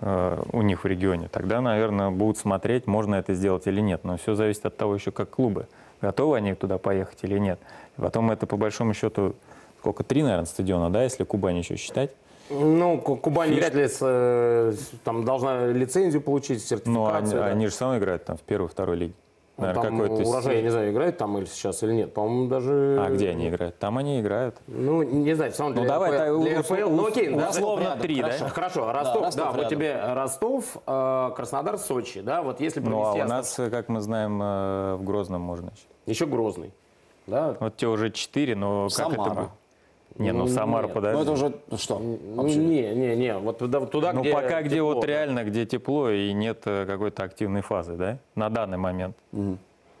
э, у них в регионе, тогда, наверное, будут смотреть, можно это сделать или нет. Но все зависит от того еще, как клубы, готовы они туда поехать или нет. И потом это, по большому счету, сколько, три, наверное, стадиона, да, если Кубань еще считать? Ну, Ку- Кубань вряд ли э, там должна лицензию получить, Ну, сертификацию. они, да. они же равно играют там в первой, второй лиге. Ну, Наверное, там какой-то урожай, я не знаю, играет там или сейчас или нет. По-моему, даже... А где они играют? Там они играют. Ну, не знаю, все равно Ну, для давай, РПЛ, для РПЛ, ну окей, да, условно рядом, три, да? хорошо. Ростов, да, Ростов вот рядом. тебе Ростов, э, Краснодар, Сочи, да, вот если Ну, а у нас, как мы знаем, э, в Грозном можно еще. еще Грозный, да, Вот те уже четыре, но как это Самара. будет? Не, ну Ну, Самара, нет. подожди. Ну, это уже что? ну, Вообще. не, не, не, вот туда, туда Ну, где пока где тепло. вот реально, где тепло и нет э, какой-то активной фазы, да, на данный момент.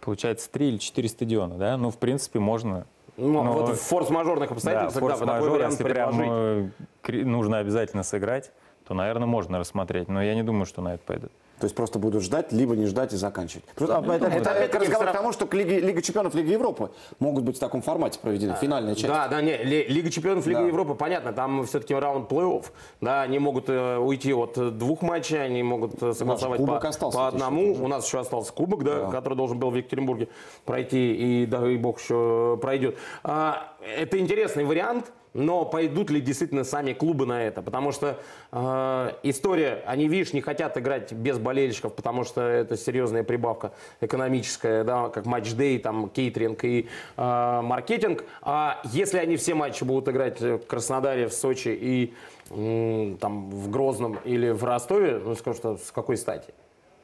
Получается, три или четыре стадиона, да? Ну, в принципе, можно. Ну, Но- вот в форс-мажорных Да, обстоятельствах, да, такой форс-мажор, вариант если прям предложить. э, нужно обязательно сыграть, то, наверное, можно рассмотреть. Но я не думаю, что на это пойдут. То есть просто будут ждать, либо не ждать и заканчивать. Просто, а, это, это, это опять-таки разговор к тому, что к Лиге, Лига чемпионов Лиги Европы могут быть в таком формате проведены, финальная часть. Да, да, не, Ли- Лига чемпионов Лига Да. Европы, понятно, там все-таки раунд плей-офф, да, они могут э, уйти от двух матчей, они могут э, согласовать по, по одному, у нас еще остался кубок, да, который должен был в Екатеринбурге пройти, и дай бог еще пройдет. А, это интересный вариант, но пойдут ли действительно сами клубы на это? Потому что э, история, они, видишь, не хотят играть без болельщиков, потому что это серьезная прибавка экономическая, да, как матч-дей, там, кейтеринг и э, маркетинг. А если они все матчи будут играть в Краснодаре, в Сочи и м, там, в Грозном или в Ростове, ну, скажу, что с какой стати?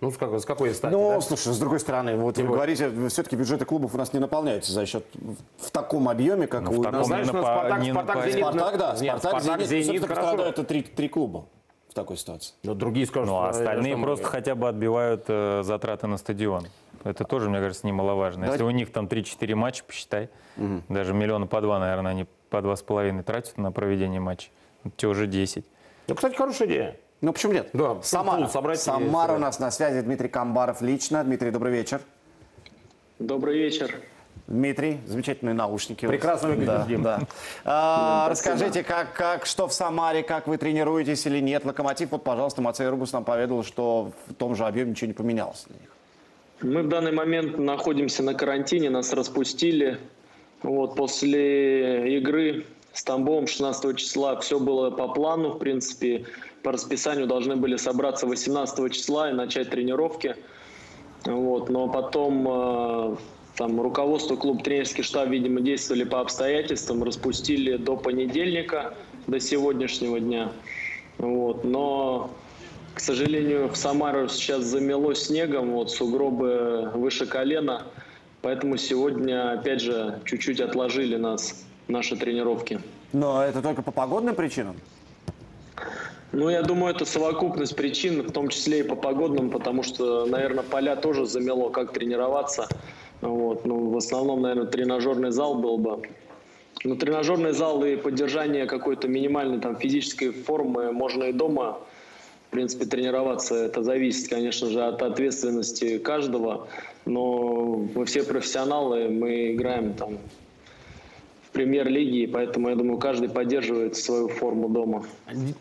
Ну, с какой, с какой стати? Ну, да? слушай, с другой стороны, вот вы вот- говорите, все-таки бюджеты клубов у нас не наполняются за счет в таком объеме, как Ну, у таком нас. знаешь, не напа- Спартак- не Спартак, напа- Зенит, Спартак, да, Нет, Спартак, Спартак, Зенит, Зенит, хорошо. это три, три клуба в такой ситуации. Но другие скажут, Ну, а остальные просто хотя бы отбивают э, затраты на стадион. Это тоже, мне кажется, немаловажно. Если у них там 3-4 матча, посчитай, даже миллиона по два, наверное, они по два с половиной тратят на проведение матча. Тебе уже 10. Ну, кстати, хорошая идея. Ну, почему нет? Да, Самара. пул собрать Самара у нас на связи. Дмитрий Камбаров лично. Дмитрий, добрый вечер. Добрый вечер. Дмитрий, замечательные наушники. Прекрасно выглядишь, Да, Дим. да. А, расскажите, как, как, что в Самаре, как вы тренируетесь или нет? Локомотив, вот, пожалуйста, Мацей Ругус нам поведал, что в том же объеме ничего не поменялось для них. Мы в данный момент находимся на карантине, нас распустили. Вот, после игры с Тамбовом 16 числа все было по плану, в принципе. По расписанию должны были собраться 18 числа и начать тренировки. Вот, но потом э, там руководство клуб, тренерский штаб, видимо, действовали по обстоятельствам, распустили до понедельника, до сегодняшнего дня. Вот, но к сожалению, в Самару сейчас замело снегом, вот сугробы выше колена, поэтому сегодня, опять же, чуть-чуть отложили нас, наши тренировки. Но это только по погодным причинам? Ну, я думаю, это совокупность причин, в том числе и по погодным, потому что, наверное, поля тоже замело, как тренироваться. Вот. Ну, в основном, наверное, тренажерный зал был бы. Но тренажерный зал и поддержание какой-то минимальной там физической формы можно и дома в принципе, тренироваться. Это зависит, конечно же, от ответственности каждого. Но мы все профессионалы, мы играем там в премьер-лиге, поэтому, я думаю, каждый поддерживает свою форму дома.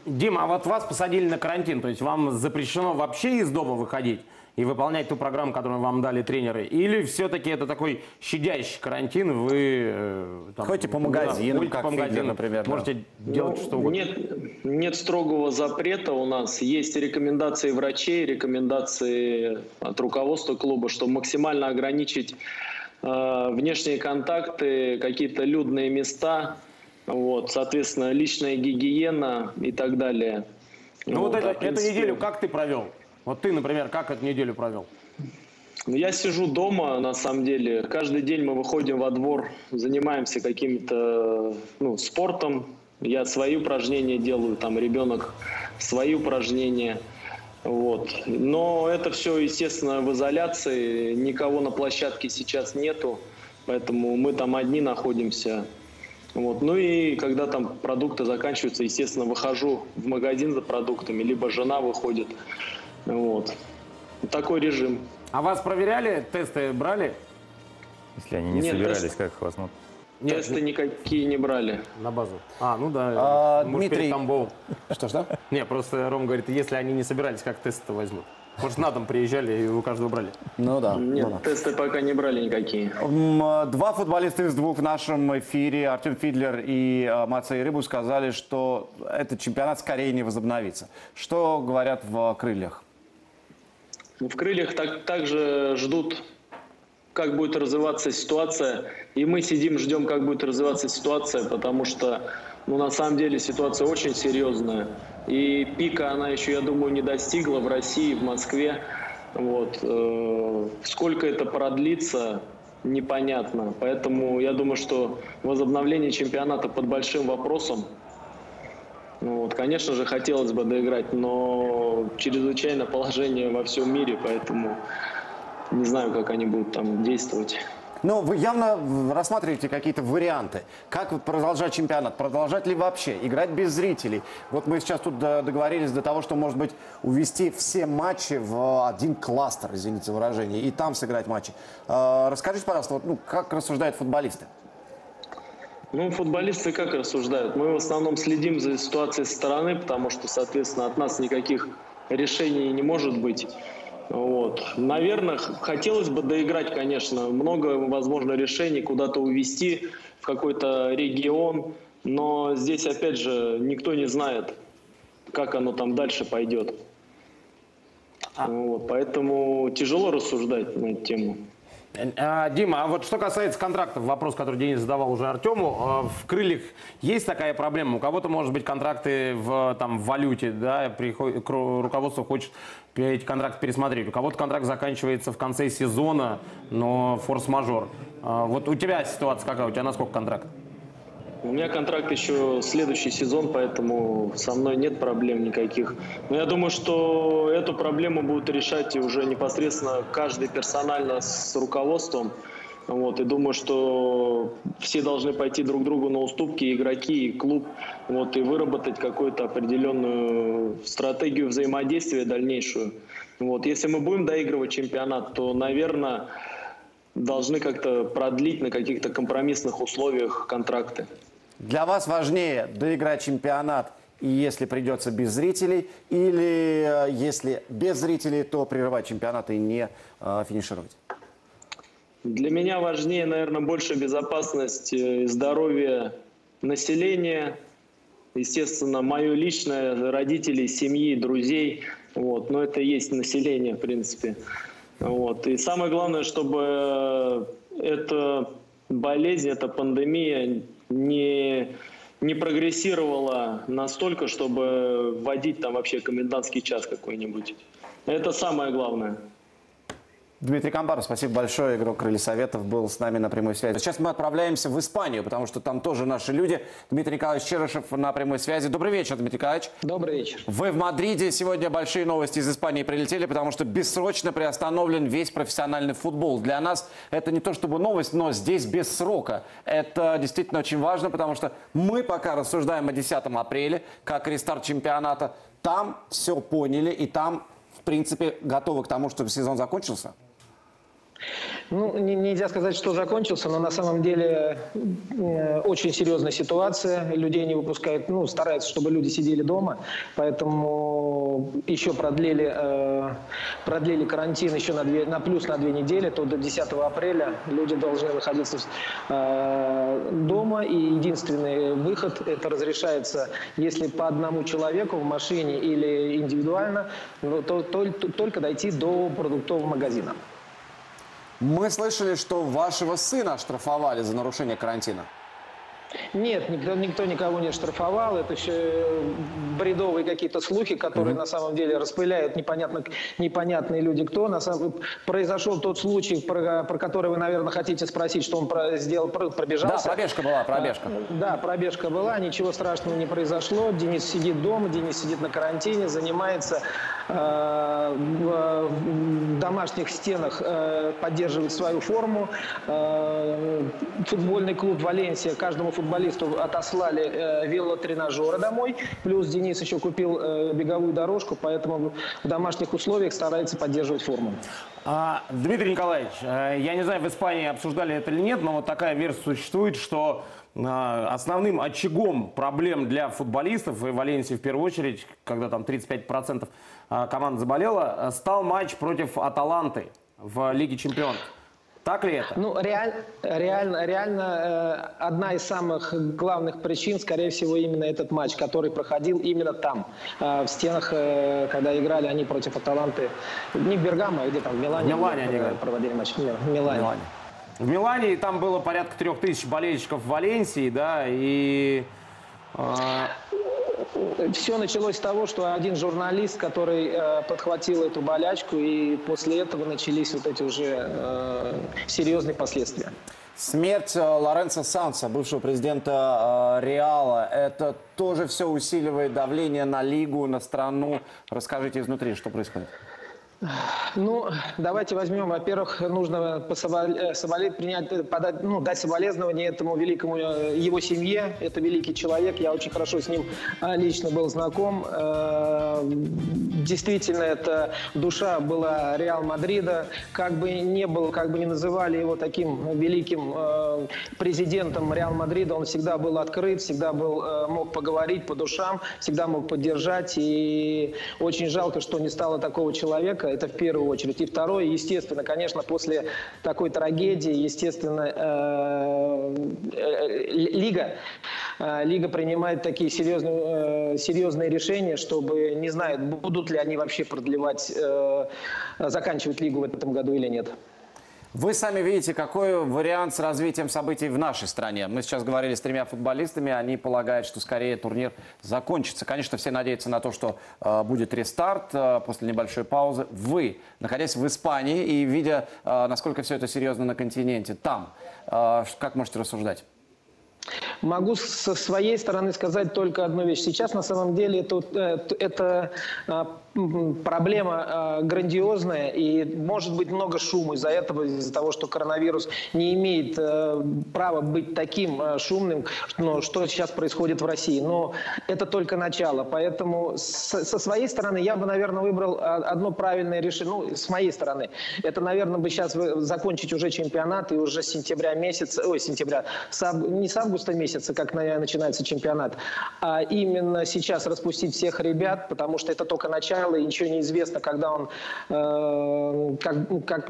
Дима, а вот вас посадили на карантин, то есть вам запрещено вообще из дома выходить? и выполнять ту программу, которую вам дали тренеры? Или все-таки это такой щадящий карантин, вы... Э, там, Ходите по магазинам, да, как по магазинам, Фидлер, например. Можете да. делать ну, что угодно. Нет, нет строгого запрета у нас. Есть рекомендации врачей, рекомендации от руководства клуба, что максимально ограничить внешние контакты, какие-то людные места, вот, соответственно, личная гигиена и так далее. Ну вот, вот это, принципе... эту неделю как ты провел? Вот ты, например, как эту неделю провел? Ну, я сижу дома, на самом деле. Каждый день мы выходим во двор, занимаемся каким-то ну, спортом. Я свои упражнения делаю, там ребенок свои упражнения. Вот. Но это все, естественно, в изоляции. Никого на площадке сейчас нету, поэтому мы там одни находимся. Вот. Ну и когда там продукты заканчиваются, естественно, выхожу в магазин за продуктами, либо жена выходит. Вот. Такой режим. А вас проверяли, тесты брали? Если они не Нет, собирались, тест... как вас смотрят? Нет, Тесты никакие не брали. На базу. А, ну да. А, Дмитрий. Тамбовым. Что-что? Не, просто Ром говорит, если они не собирались, как тесты возьмут? Может, на дом приезжали и у каждого брали? Ну да. Нет, ну, да. тесты пока не брали никакие. Два футболиста из двух в нашем эфире, Артем Фидлер и а, Мацей Рыбу, сказали, что этот чемпионат скорее не возобновится. Что говорят в крыльях? В крыльях так, также ждут, как будет развиваться ситуация. И мы сидим, ждем, как будет развиваться ситуация, потому что, ну, на самом деле ситуация очень серьезная. И пика она еще, я думаю, не достигла в России, в Москве. Вот. Э, сколько это продлится, непонятно. Поэтому я думаю, что возобновление чемпионата под большим вопросом. Ну, вот, конечно же, хотелось бы доиграть, но чрезвычайно положение во всем мире, поэтому не знаю, как они будут там действовать. Но вы явно рассматриваете какие-то варианты. Как продолжать чемпионат? Продолжать ли вообще? Играть без зрителей? Вот мы сейчас тут договорились до того, что, может быть, увести все матчи в один кластер, извините выражение, и там сыграть матчи. А, расскажите, пожалуйста, вот, ну, как рассуждают футболисты? Ну, футболисты как рассуждают? Мы в основном следим за ситуацией со стороны, потому что, соответственно, от нас никаких решений не может быть. Вот. Наверное, хотелось бы доиграть, конечно, много, возможно, решений куда-то увезти в какой-то регион, но здесь, опять же, никто не знает, как оно там дальше пойдет. А... Вот. Поэтому тяжело рассуждать на эту тему. А, Дима, а вот что касается контрактов, вопрос, который Денис задавал уже Артему, а, в крыльях есть такая проблема? У кого-то, может быть, контракты в, там, в валюте, да, руководство хочет эти контракты пересмотреть. У кого-то контракт заканчивается в конце сезона, но форс-мажор. А, вот у тебя ситуация какая? У тебя на сколько контракт? У меня контракт еще следующий сезон, поэтому со мной нет проблем никаких. Но я думаю, что эту проблему будут решать уже непосредственно каждый персонально с руководством. Вот, и думаю, что все должны пойти друг другу на уступки, игроки и клуб, вот, и выработать какую-то определенную стратегию взаимодействия дальнейшую. Вот, если мы будем доигрывать чемпионат, то, наверное, должны как-то продлить на каких-то компромиссных условиях контракты. Для вас важнее доиграть чемпионат, и если придется без зрителей, или э, если без зрителей, то прерывать чемпионат и не э, финишировать? Для меня важнее, наверное, больше безопасность э, и здоровье населения, естественно, мое личное, родителей, семьи, друзей. Вот. Но это и есть население, в принципе. Вот. И самое главное, чтобы эта болезнь, эта пандемия не, не прогрессировала настолько, чтобы вводить там вообще комендантский час какой-нибудь. Это самое главное. Дмитрий Камбаров, спасибо большое. Игрок Крылья Советов был с нами на прямой связи. Сейчас мы отправляемся в Испанию, потому что там тоже наши люди. Дмитрий Николаевич Черышев на прямой связи. Добрый вечер, Дмитрий Николаевич. Добрый вечер. Вы в Мадриде. Сегодня большие новости из Испании прилетели, потому что бессрочно приостановлен весь профессиональный футбол. Для нас это не то чтобы новость, но здесь без срока. Это действительно очень важно, потому что мы пока рассуждаем о 10 апреля, как рестарт чемпионата. там все поняли и там, в принципе, готовы к тому, чтобы сезон закончился? Ну, не- нельзя сказать, что закончился, но на самом деле э, очень серьезная ситуация. Людей не выпускают, ну, стараются, чтобы люди сидели дома. Поэтому еще продлили, э, продлили карантин еще на, две, на плюс на две недели, то до 10 апреля люди должны находиться э, дома. И единственный выход это разрешается, если по одному человеку в машине или индивидуально, ну, то, то- только дойти до продуктового магазина. Мы слышали, что вашего сына оштрафовали за нарушение карантина. Нет, никто, никто никого не штрафовал. Это еще бредовые какие-то слухи, которые на самом деле распыляют непонятно, непонятные люди кто. На самом, произошел тот случай, про, про который вы, наверное, хотите спросить, что он про- сделал, про- Да, пробежался. пробежка была, пробежка. Да, пробежка была, ничего страшного не произошло. Денис сидит дома, Денис сидит на карантине, занимается э, в, в домашних стенах, э, поддерживает свою форму. Э, футбольный клуб «Валенсия» каждому футболисту отослали э, велотренажеры домой. Плюс Денис еще купил э, беговую дорожку, поэтому в домашних условиях старается поддерживать форму. А, Дмитрий Николаевич, э, я не знаю, в Испании обсуждали это или нет, но вот такая версия существует, что э, основным очагом проблем для футболистов, и Валенсии в первую очередь, когда там 35% э, команд заболела, стал матч против Аталанты в Лиге Чемпионов. Так ли это? Ну, реаль- реально, реально э, одна из самых главных причин, скорее всего, именно этот матч, который проходил именно там, э, в стенах, э, когда играли они против Аталанты. Не в Бергамо, а где там, в Милане. В Милане они играли. проводили матч. Нет, в Милане. В Милане там было порядка трех тысяч болельщиков в Валенсии, да, и э, Все началось с того, что один журналист, который э, подхватил эту болячку, и после этого начались вот эти уже э, серьезные последствия. Смерть э, Лоренцо Санса, бывшего президента э, Реала, это тоже все усиливает давление на лигу, на страну. Расскажите изнутри, что происходит. Ну, давайте возьмем. Во-первых, нужно э, соболе- принять, э, подать, ну, дать соболезнования этому великому э, его семье. Это великий человек. Я очень хорошо с ним лично был знаком. Действительно, это душа была Реал Мадрида. Как бы не было, как бы не называли его таким великим президентом Реал Мадрида, он всегда был открыт, всегда был, мог поговорить по душам, всегда мог поддержать. И очень жалко, что не стало такого человека. Это в первую очередь. И второе, естественно, конечно, после такой трагедии, естественно, э, э, лига, э, лига принимает такие серьезные, серьезные решения, чтобы не знают, будут ли они вообще продлевать, заканчивать лигу в этом году или нет. Вы сами видите, какой вариант с развитием событий в нашей стране. Мы сейчас говорили с тремя футболистами, они полагают, что скорее турнир закончится. Конечно, все надеются на то, что э, будет рестарт э, после небольшой паузы. Вы, находясь в Испании и видя, э, насколько все это серьезно на континенте, там, э, как можете рассуждать? Могу со своей стороны сказать только одну вещь. Сейчас на самом деле это, э, это э, м, проблема э, грандиозная и может быть много шума из-за этого, из-за того, что коронавирус не имеет э, права быть таким э, шумным, но что сейчас происходит в России. Но это только начало. Поэтому с- со своей стороны я бы, наверное, выбрал а, одно правильное решение. Ну, с моей стороны. Это, наверное, бы сейчас закончить уже чемпионат и уже с сентября месяца, ой, сентября, с не с августа месяца, как на- начинается чемпионат, а именно сейчас распустить всех ребят, потому что это только начало, и ничего не известно, когда он, э, как, как,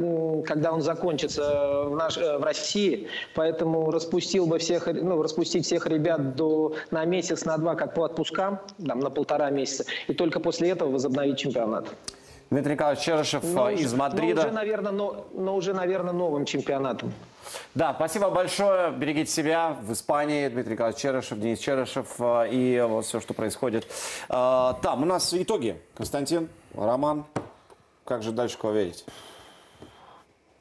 когда он закончится в, наш, э, в России. Поэтому распустил бы всех, ну, распустить всех ребят до, на месяц, на два, как по отпускам, там, на полтора месяца, и только после этого возобновить чемпионат. Дмитрий Николаевич Черышев Но э, из Мадрида. Но уже, наверное, но, но уже, наверное, новым чемпионатом. Да, спасибо большое. Берегите себя в Испании. Дмитрий Николаевич Черышев, Денис Черышев э, и вот все, что происходит. Э, Там у нас итоги. Константин, Роман, как же дальше кого верить?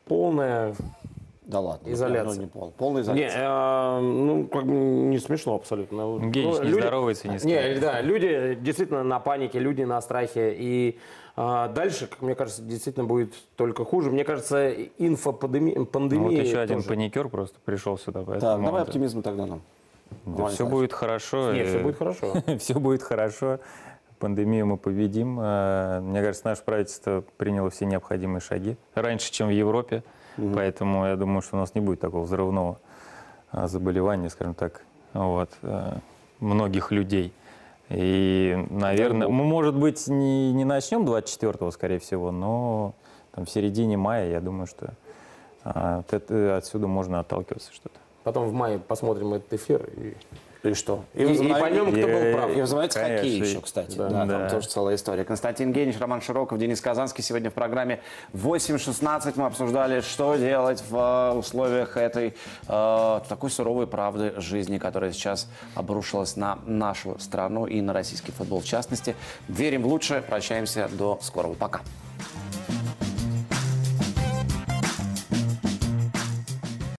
полная Да ладно. Изоляция. ну, не пол. Полная Не, изоляция. э, ну, как бы не смешно абсолютно. Генич Ну, не люди- здоровается Не, кем. да, люди действительно на панике, люди на страхе. И а, дальше, как мне кажется, действительно будет только хуже. Мне кажется, инфопандемия Ну, вот еще один тоже. паникер просто пришел сюда. Так, Поэтому давай это- оптимизм тогда нам. да, все будет хорошо. Нет, все будет хорошо. все будет хорошо. пандемию мы победим. Э, Мне кажется, наше правительство приняло все необходимые шаги раньше, чем в Европе. Поэтому я думаю, что у нас не будет такого взрывного а, заболевания, скажем так, вот, многих людей. И, наверное, мы, может быть, не, не начнем 24-го, скорее всего, но там, в середине мая, я думаю, что а, это- отсюда можно отталкиваться что-то. Потом в мае посмотрим этот эфир и И что? И- и поймем, кто был прав. И называется хоккей еще, и- кстати. да. Да, там Да. тоже целая история. Константин Генич, Роман Широков, Денис Казанский. Сегодня в программе 8.16 мы обсуждали, что делать в э, условиях этой э, такой суровой правды жизни, которая сейчас обрушилась на нашу страну и на российский футбол в частности. Верим в лучшее. Прощаемся. До скорого. Пока.